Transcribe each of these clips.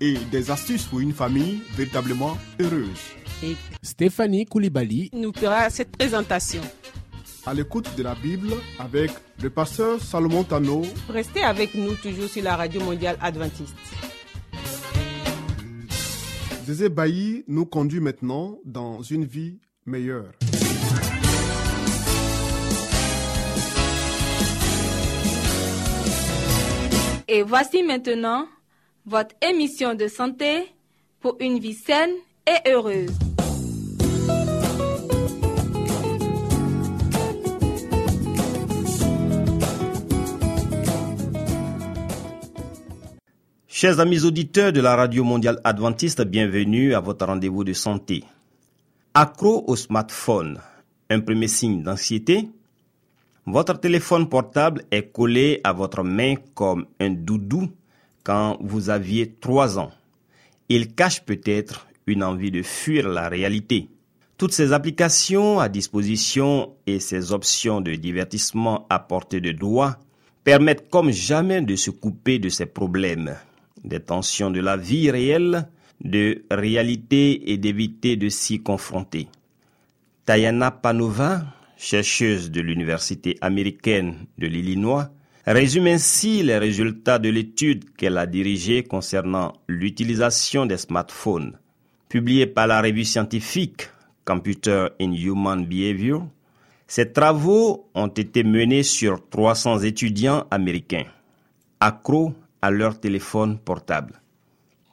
et des astuces pour une famille véritablement heureuse. et Stéphanie Koulibaly, nous fera cette présentation. À l'écoute de la Bible avec le pasteur Salomon Tano, Restez avec nous toujours sur la radio mondiale adventiste. Zézé Bailly nous conduit maintenant dans une vie meilleure. Et voici maintenant votre émission de santé pour une vie saine et heureuse. Chers amis auditeurs de la Radio Mondiale Adventiste, bienvenue à votre rendez-vous de santé. Accro au smartphone, un premier signe d'anxiété Votre téléphone portable est collé à votre main comme un doudou quand vous aviez 3 ans. Il cache peut-être une envie de fuir la réalité. Toutes ces applications à disposition et ces options de divertissement à portée de doigt permettent comme jamais de se couper de ces problèmes, des tensions de la vie réelle, de réalité et d'éviter de s'y confronter. Tayana Panova, chercheuse de l'Université américaine de l'Illinois, résume ainsi les résultats de l'étude qu'elle a dirigée concernant l'utilisation des smartphones. Publiée par la revue scientifique Computer in Human Behavior, ces travaux ont été menés sur 300 étudiants américains, accros à leur téléphone portable.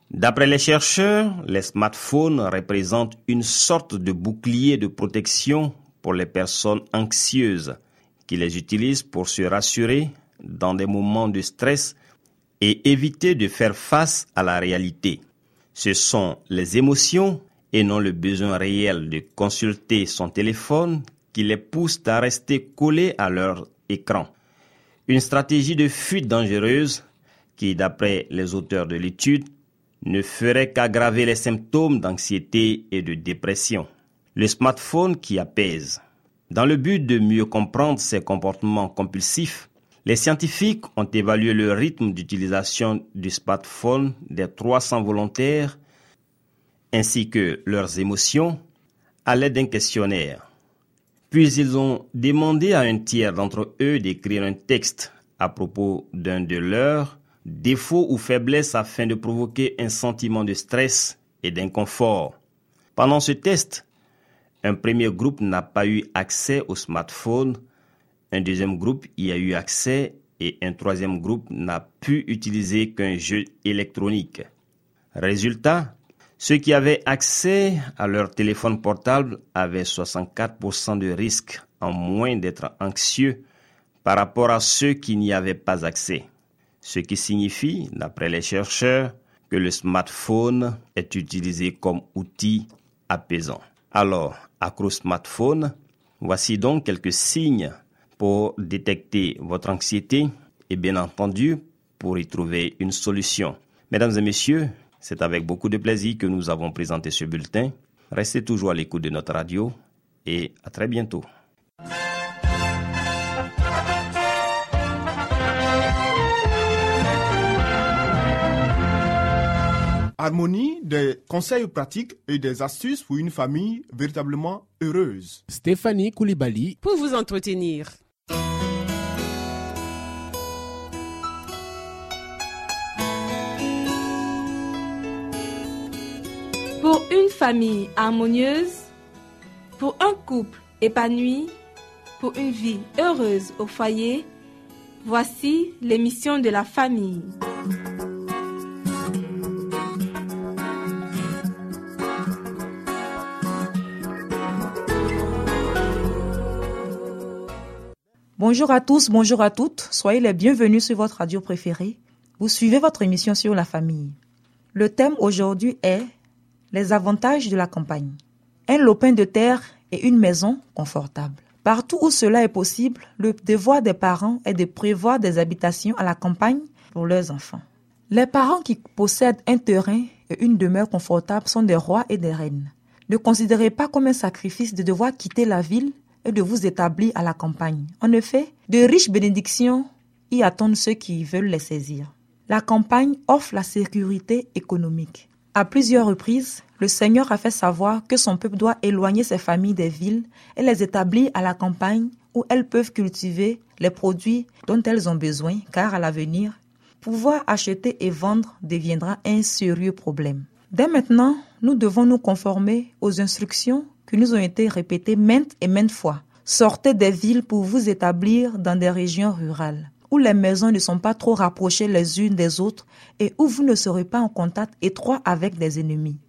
D'après les chercheurs, les smartphones représentent une sorte de bouclier de protection pour les personnes anxieuses qui les utilisent pour se rassurer dans des moments de stress et éviter de faire face à la réalité. Ce sont les émotions et non le besoin réel de consulter son téléphone qui les poussent à rester collés à leur écran. Une stratégie de fuite dangereuse qui, d'après les auteurs de l'étude, ne ferait qu'aggraver les symptômes d'anxiété et de dépression. Le smartphone qui apaise. Dans le but de mieux comprendre ces comportements compulsifs, les scientifiques ont évalué le rythme d'utilisation du smartphone des 300 volontaires ainsi que leurs émotions à l'aide d'un questionnaire. Puis ils ont demandé à un tiers d'entre eux d'écrire un texte à propos d'un de leurs défauts ou faiblesses afin de provoquer un sentiment de stress et d'inconfort. Pendant ce test, un premier groupe n'a pas eu accès au smartphone, un deuxième groupe y a eu accès et un troisième groupe n'a pu utiliser qu'un jeu électronique. Résultat, ceux qui avaient accès à leur téléphone portable avaient 64% de risque en moins d'être anxieux par rapport à ceux qui n'y avaient pas accès. Ce qui signifie, d'après les chercheurs, que le smartphone est utilisé comme outil apaisant. Alors, accro smartphone, voici donc quelques signes pour détecter votre anxiété et bien entendu pour y trouver une solution. Mesdames et messieurs, c'est avec beaucoup de plaisir que nous avons présenté ce bulletin. Restez toujours à l'écoute de notre radio et à très bientôt. Harmonie, des conseils pratiques et des astuces pour une famille véritablement heureuse. Stéphanie Koulibaly, Pour vous entretenir, Pour une famille harmonieuse, pour un couple épanoui, pour une vie heureuse au foyer, voici l'émission de la famille. Bonjour à tous, bonjour à toutes. Soyez les bienvenus sur votre radio préférée. Vous suivez votre émission sur la famille. Le thème aujourd'hui est les avantages de la campagne. Un lopin de terre et une maison confortable. Partout où cela est possible, le devoir des parents est de prévoir des habitations à la campagne pour leurs enfants. Les parents qui possèdent un terrain et une demeure confortable sont des rois et des reines. Ne considérez pas comme un sacrifice de devoir quitter la ville et de vous établir à la campagne. En effet, de riches bénédictions y attendent ceux qui veulent les saisir. La campagne offre la sécurité économique. À plusieurs reprises, le Seigneur a fait savoir que son peuple doit éloigner ses familles des villes et les établir à la campagne où elles peuvent cultiver les produits dont elles ont besoin, car à l'avenir, pouvoir acheter et vendre deviendra un sérieux problème. Dès maintenant, nous devons nous conformer aux instructions qui nous ont été répétées maintes et maintes fois. Sortez des villes pour vous établir dans des régions rurales où les maisons ne sont pas trop rapprochées les unes des autres et où vous ne serez pas en contact étroit avec des ennemis.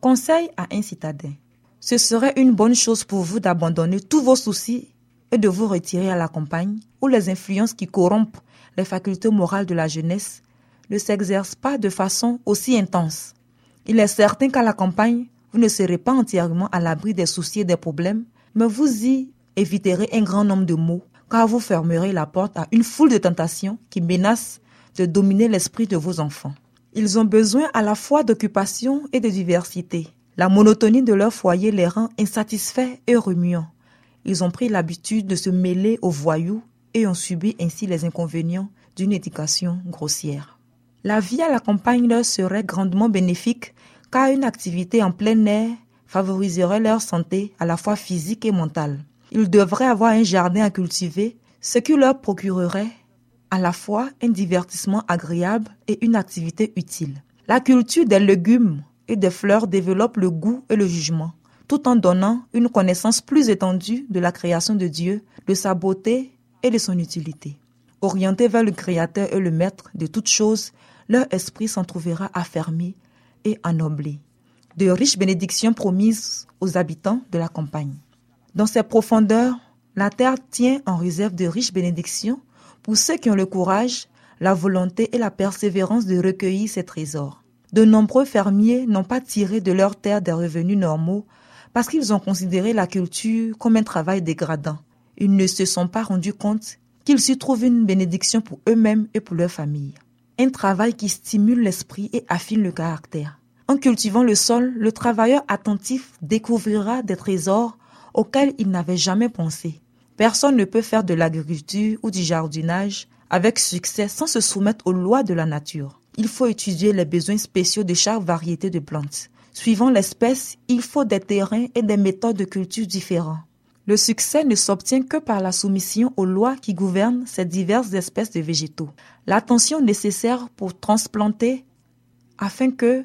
Conseil à un citadin. Ce serait une bonne chose pour vous d'abandonner tous vos soucis et de vous retirer à la campagne où les influences qui corrompent les facultés morales de la jeunesse ne s'exercent pas de façon aussi intense. Il est certain qu'à la campagne, vous ne serez pas entièrement à l'abri des soucis et des problèmes, mais vous y éviterez un grand nombre de maux car vous fermerez la porte à une foule de tentations qui menacent de dominer l'esprit de vos enfants. Ils ont besoin à la fois d'occupation et de diversité. La monotonie de leur foyer les rend insatisfaits et remuants. Ils ont pris l'habitude de se mêler aux voyous et ont subi ainsi les inconvénients d'une éducation grossière. La vie à la campagne leur serait grandement bénéfique car une activité en plein air favoriserait leur santé à la fois physique et mentale. Ils devraient avoir un jardin à cultiver, ce qui leur procurerait à la fois un divertissement agréable et une activité utile. La culture des légumes et des fleurs développe le goût et le jugement, tout en donnant une connaissance plus étendue de la création de Dieu, de sa beauté et de son utilité. Orientés vers le Créateur et le Maître de toutes choses, leur esprit s'en trouvera affermi et ennoblé. De riches bénédictions promises aux habitants de la campagne. Dans ses profondeurs, la terre tient en réserve de riches bénédictions pour ceux qui ont le courage, la volonté et la persévérance de recueillir ces trésors. De nombreux fermiers n'ont pas tiré de leur terre des revenus normaux parce qu'ils ont considéré la culture comme un travail dégradant. Ils ne se sont pas rendus compte qu'ils s'y trouvent une bénédiction pour eux-mêmes et pour leur famille. Un travail qui stimule l'esprit et affine le caractère. En cultivant le sol, le travailleur attentif découvrira des trésors auquel il n'avait jamais pensé. Personne ne peut faire de l'agriculture ou du jardinage avec succès sans se soumettre aux lois de la nature. Il faut étudier les besoins spéciaux de chaque variété de plantes. Suivant l'espèce, il faut des terrains et des méthodes de culture différents. Le succès ne s'obtient que par la soumission aux lois qui gouvernent ces diverses espèces de végétaux. L'attention nécessaire pour transplanter afin que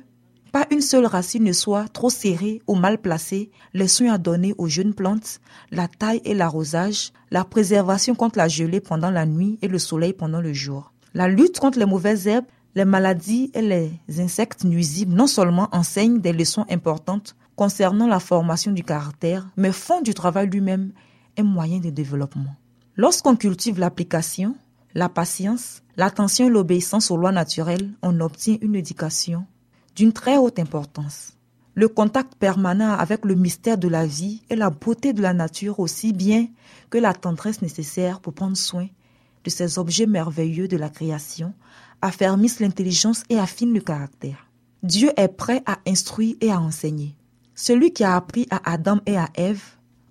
pas une seule racine ne soit trop serrée ou mal placée, les soins à donner aux jeunes plantes, la taille et l'arrosage, la préservation contre la gelée pendant la nuit et le soleil pendant le jour. La lutte contre les mauvaises herbes, les maladies et les insectes nuisibles non seulement enseignent des leçons importantes concernant la formation du caractère, mais font du travail lui-même un moyen de développement. Lorsqu'on cultive l'application, la patience, l'attention et l'obéissance aux lois naturelles, on obtient une éducation d'une très haute importance. Le contact permanent avec le mystère de la vie et la beauté de la nature aussi bien que la tendresse nécessaire pour prendre soin de ces objets merveilleux de la création affermissent l'intelligence et affinent le caractère. Dieu est prêt à instruire et à enseigner. Celui qui a appris à Adam et à Ève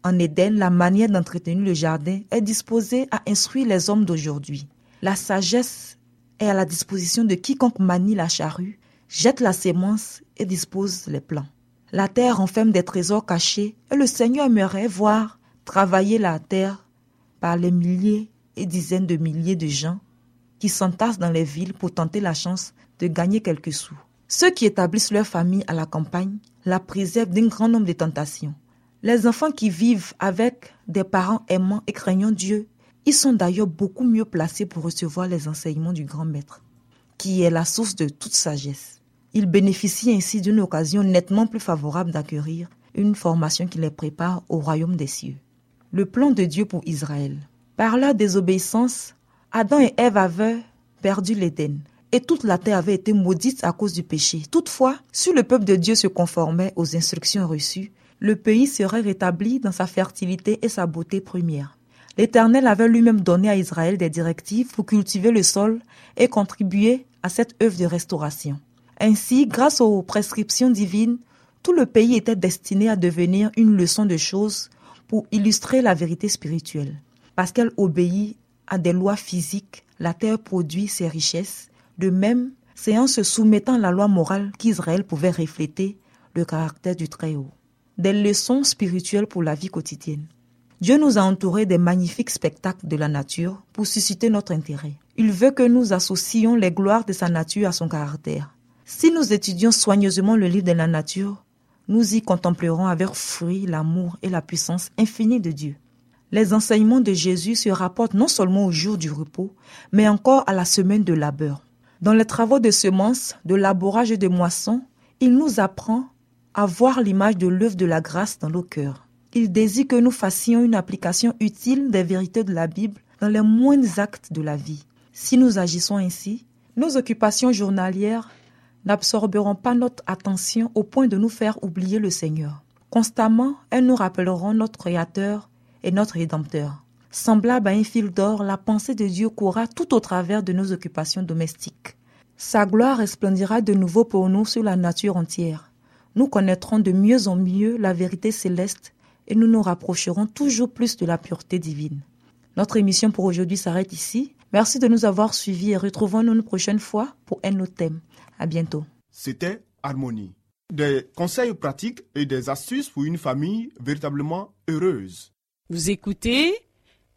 en Éden la manière d'entretenir le jardin est disposé à instruire les hommes d'aujourd'hui. La sagesse est à la disposition de quiconque manie la charrue jette la sémence et dispose les plants. La terre enferme des trésors cachés et le Seigneur aimerait voir travailler la terre par les milliers et dizaines de milliers de gens qui s'entassent dans les villes pour tenter la chance de gagner quelques sous. Ceux qui établissent leur famille à la campagne la préservent d'un grand nombre de tentations. Les enfants qui vivent avec des parents aimants et craignant Dieu, ils sont d'ailleurs beaucoup mieux placés pour recevoir les enseignements du grand maître, qui est la source de toute sagesse. Ils bénéficient ainsi d'une occasion nettement plus favorable d'acquérir une formation qui les prépare au royaume des cieux. Le plan de Dieu pour Israël. Par leur désobéissance, Adam et Ève avaient perdu l'Éden. et toute la terre avait été maudite à cause du péché. Toutefois, si le peuple de Dieu se conformait aux instructions reçues, le pays serait rétabli dans sa fertilité et sa beauté première. L'Éternel avait lui-même donné à Israël des directives pour cultiver le sol et contribuer à cette œuvre de restauration. Ainsi, grâce aux prescriptions divines, tout le pays était destiné à devenir une leçon de choses pour illustrer la vérité spirituelle. Parce qu'elle obéit à des lois physiques, la terre produit ses richesses. De même, c'est en se soumettant à la loi morale qu'Israël pouvait refléter le caractère du Très-Haut. Des leçons spirituelles pour la vie quotidienne. Dieu nous a entourés des magnifiques spectacles de la nature pour susciter notre intérêt. Il veut que nous associons les gloires de sa nature à son caractère. Si nous étudions soigneusement le livre de la nature, nous y contemplerons avec fruit l'amour et la puissance infinie de Dieu. Les enseignements de Jésus se rapportent non seulement au jour du repos, mais encore à la semaine de labeur. Dans les travaux de semences, de labourage et de moisson, il nous apprend à voir l'image de l'œuvre de la grâce dans nos cœurs. Il désire que nous fassions une application utile des vérités de la Bible dans les moindres actes de la vie. Si nous agissons ainsi, nos occupations journalières n'absorberont pas notre attention au point de nous faire oublier le Seigneur. Constamment, elles nous rappelleront notre Créateur et notre Rédempteur. Semblable à un fil d'or, la pensée de Dieu courra tout au travers de nos occupations domestiques. Sa gloire resplendira de nouveau pour nous sur la nature entière. Nous connaîtrons de mieux en mieux la vérité céleste et nous nous rapprocherons toujours plus de la pureté divine. Notre émission pour aujourd'hui s'arrête ici. Merci de nous avoir suivis et retrouvons-nous une prochaine fois pour un autre thème. À bientôt. C'était Harmonie. Des conseils pratiques et des astuces pour une famille véritablement heureuse. Vous écoutez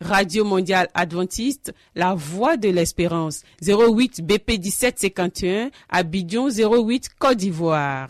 Radio Mondiale Adventiste, La Voix de l'Espérance, 08 BP 1751, Abidjan 08 Côte d'Ivoire.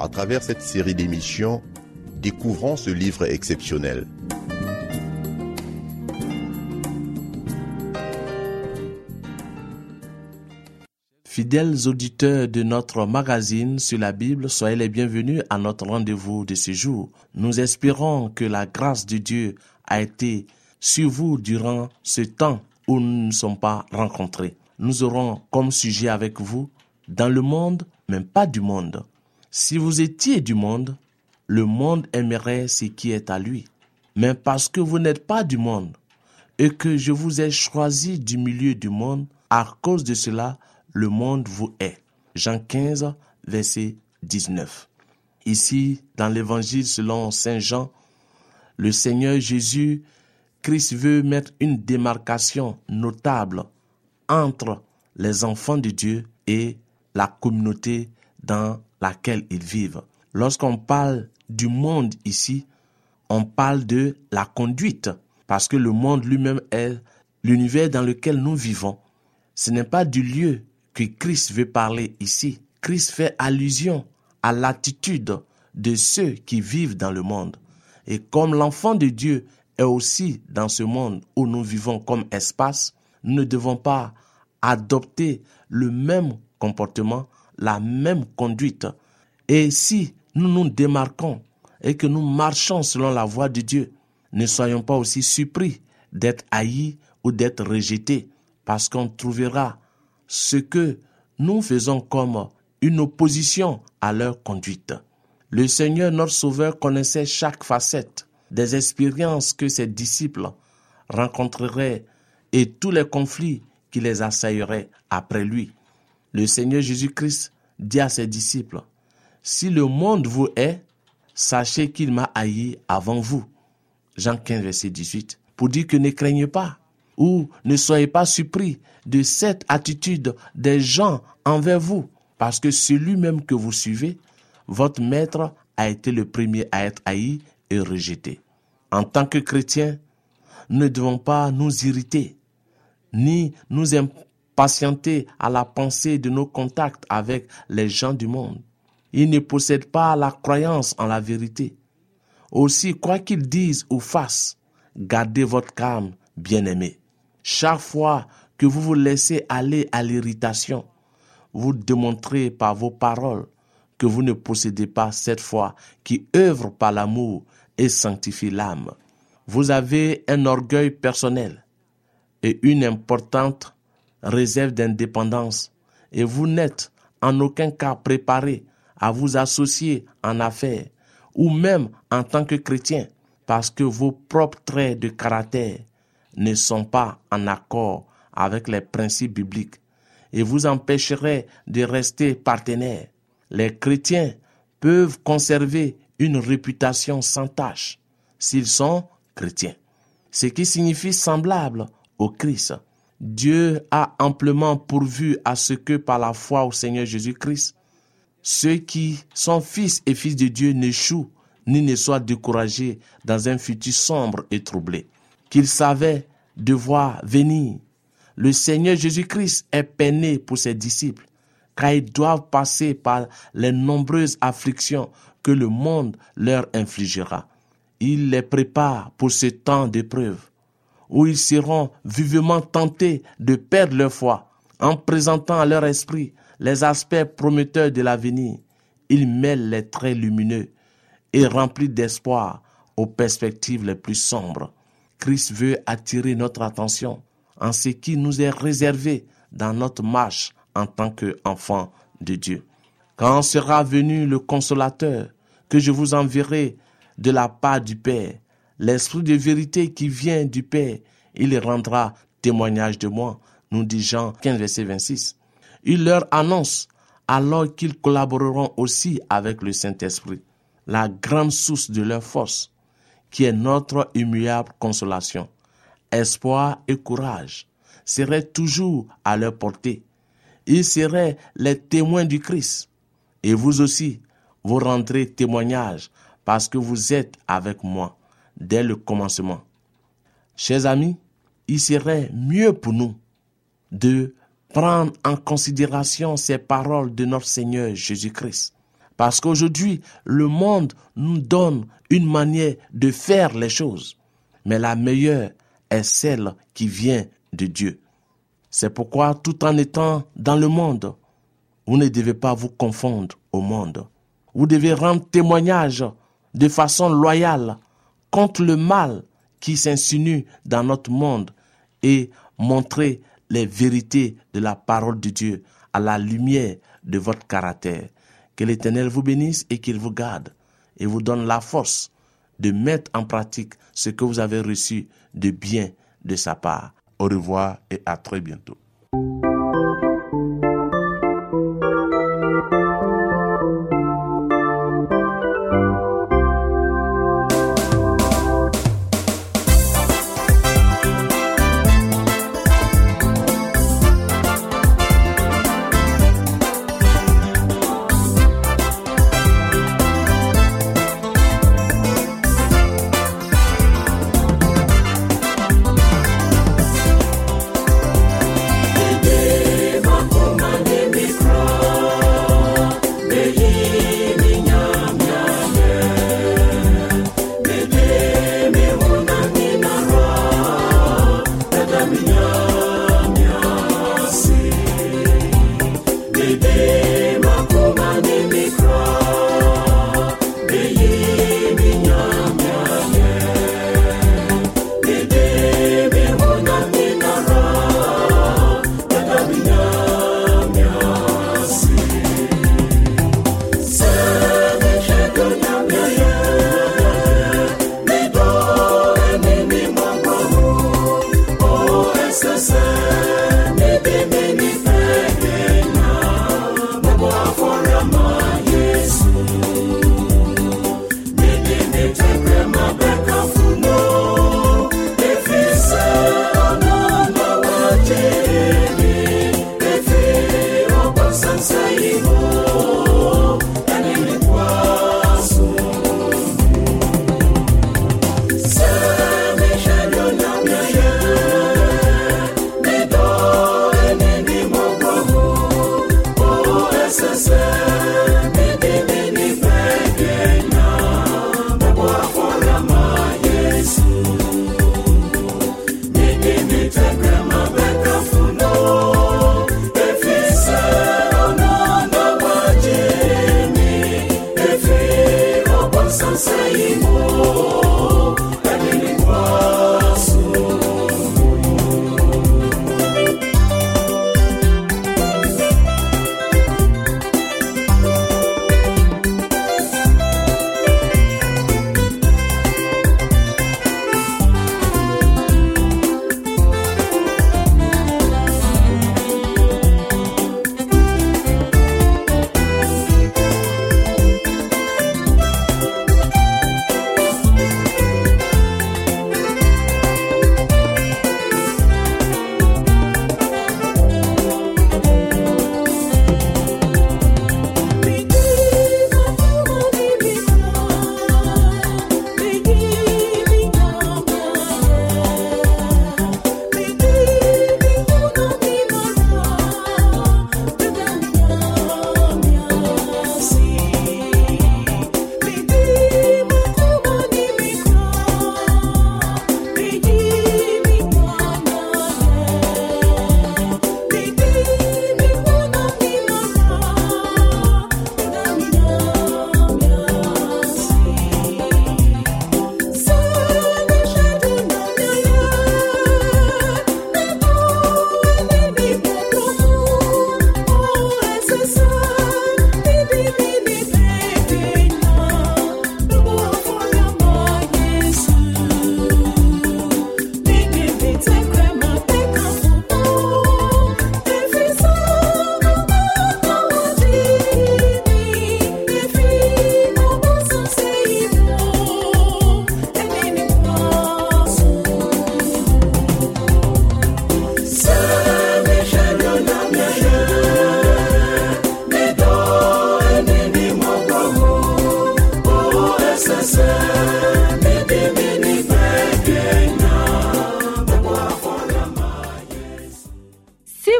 À travers cette série d'émissions, découvrons ce livre exceptionnel. Fidèles auditeurs de notre magazine sur la Bible, soyez les bienvenus à notre rendez-vous de ce jour. Nous espérons que la grâce de Dieu a été sur vous durant ce temps où nous ne sommes pas rencontrés. Nous aurons comme sujet avec vous dans le monde, mais pas du monde. Si vous étiez du monde, le monde aimerait ce qui est à lui. Mais parce que vous n'êtes pas du monde et que je vous ai choisi du milieu du monde, à cause de cela, le monde vous est. Jean 15, verset 19. Ici, dans l'évangile selon Saint Jean, le Seigneur Jésus Christ veut mettre une démarcation notable entre les enfants de Dieu et la communauté dans laquelle ils vivent. Lorsqu'on parle du monde ici, on parle de la conduite, parce que le monde lui-même est l'univers dans lequel nous vivons. Ce n'est pas du lieu que Christ veut parler ici. Christ fait allusion à l'attitude de ceux qui vivent dans le monde. Et comme l'enfant de Dieu est aussi dans ce monde où nous vivons comme espace, nous ne devons pas adopter le même comportement la même conduite. Et si nous nous démarquons et que nous marchons selon la voie de Dieu, ne soyons pas aussi surpris d'être haïs ou d'être rejetés, parce qu'on trouvera ce que nous faisons comme une opposition à leur conduite. Le Seigneur notre Sauveur connaissait chaque facette des expériences que ses disciples rencontreraient et tous les conflits qui les assailleraient après lui le Seigneur Jésus-Christ dit à ses disciples, Si le monde vous est, sachez qu'il m'a haï avant vous. Jean 15, verset 18. Pour dire que ne craignez pas ou ne soyez pas surpris de cette attitude des gens envers vous, parce que celui même que vous suivez, votre maître a été le premier à être haï et rejeté. En tant que chrétiens, nous ne devons pas nous irriter, ni nous impatienter à la pensée de nos contacts avec les gens du monde. Ils ne possèdent pas la croyance en la vérité. Aussi, quoi qu'ils disent ou fassent, gardez votre calme, bien-aimés. Chaque fois que vous vous laissez aller à l'irritation, vous démontrez par vos paroles que vous ne possédez pas cette foi qui œuvre par l'amour et sanctifie l'âme. Vous avez un orgueil personnel et une importante réserve d'indépendance et vous n'êtes en aucun cas préparé à vous associer en affaires ou même en tant que chrétien parce que vos propres traits de caractère ne sont pas en accord avec les principes bibliques et vous empêcherait de rester partenaire. Les chrétiens peuvent conserver une réputation sans tâche s'ils sont chrétiens, ce qui signifie semblable au Christ. Dieu a amplement pourvu à ce que par la foi au Seigneur Jésus-Christ, ceux qui sont fils et fils de Dieu n'échouent ni ne soient découragés dans un futur sombre et troublé, qu'ils savaient devoir venir. Le Seigneur Jésus-Christ est peiné pour ses disciples, car ils doivent passer par les nombreuses afflictions que le monde leur infligera. Il les prépare pour ce temps d'épreuve, où ils seront vivement tentés de perdre leur foi, en présentant à leur esprit les aspects prometteurs de l'avenir. Il mêle les traits lumineux et remplis d'espoir aux perspectives les plus sombres. Christ veut attirer notre attention en ce qui nous est réservé dans notre marche en tant qu'enfants de Dieu. Quand sera venu le consolateur que je vous enverrai de la part du Père, l'esprit de vérité qui vient du Père, il rendra témoignage de moi, nous dit Jean 15, verset 26. Il leur annonce alors qu'ils collaboreront aussi avec le Saint-Esprit, la grande source de leur force, qui est notre immuable consolation espoir et courage seraient toujours à leur portée. Ils seraient les témoins du Christ. Et vous aussi, vous rendrez témoignage parce que vous êtes avec moi dès le commencement. Chers amis, il serait mieux pour nous de prendre en considération ces paroles de notre Seigneur Jésus-Christ. Parce qu'aujourd'hui, le monde nous donne une manière de faire les choses. Mais la meilleure est celle qui vient de Dieu. C'est pourquoi tout en étant dans le monde, vous ne devez pas vous confondre au monde. Vous devez rendre témoignage de façon loyale contre le mal qui s'insinue dans notre monde et montrer les vérités de la parole de Dieu à la lumière de votre caractère. Que l'Éternel vous bénisse et qu'il vous garde et vous donne la force de mettre en pratique ce que vous avez reçu de bien de sa part. Au revoir et à très bientôt.